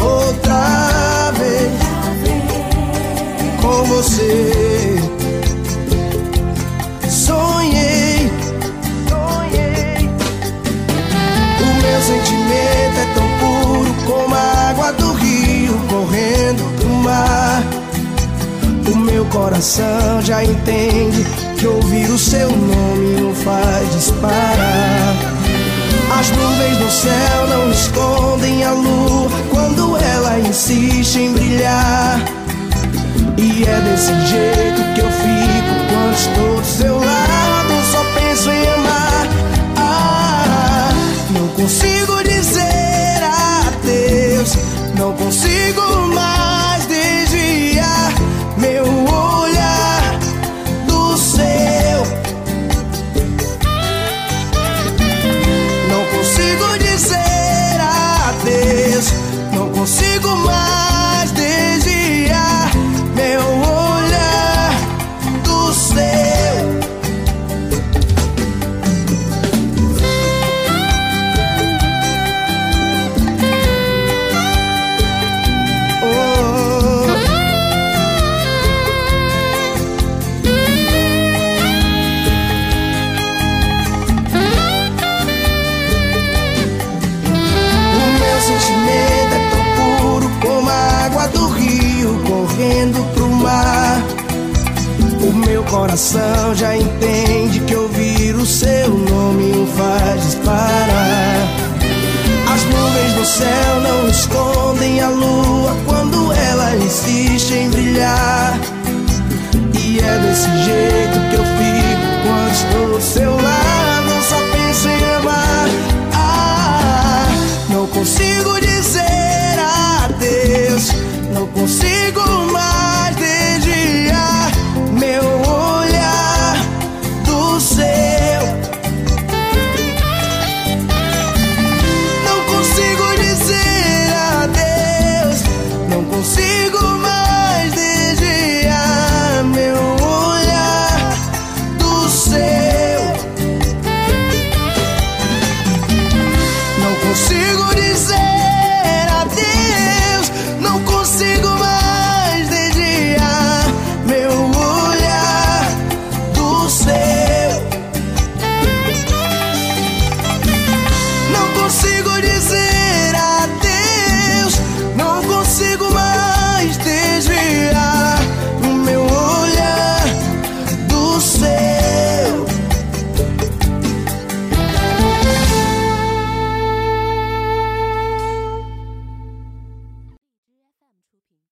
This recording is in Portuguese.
outra vez com você. Sonhei, sonhei. O meu sentimento é tão puro como a água do rio correndo do mar. O meu coração já entende que ouvir o seu nome não faz disparar. As nuvens do céu não escondem a lua quando ela insiste em brilhar. E é desse jeito que eu fico quando estou do seu coração já entende que ouvir o seu nome o faz disparar. As nuvens do céu não escondem a lua quando ela insiste em brilhar. E é desse jeito que eu fico quando estou ao seu lado, só penso em amar. Ah, não consigo dizer adeus, não consigo. consigo dizer.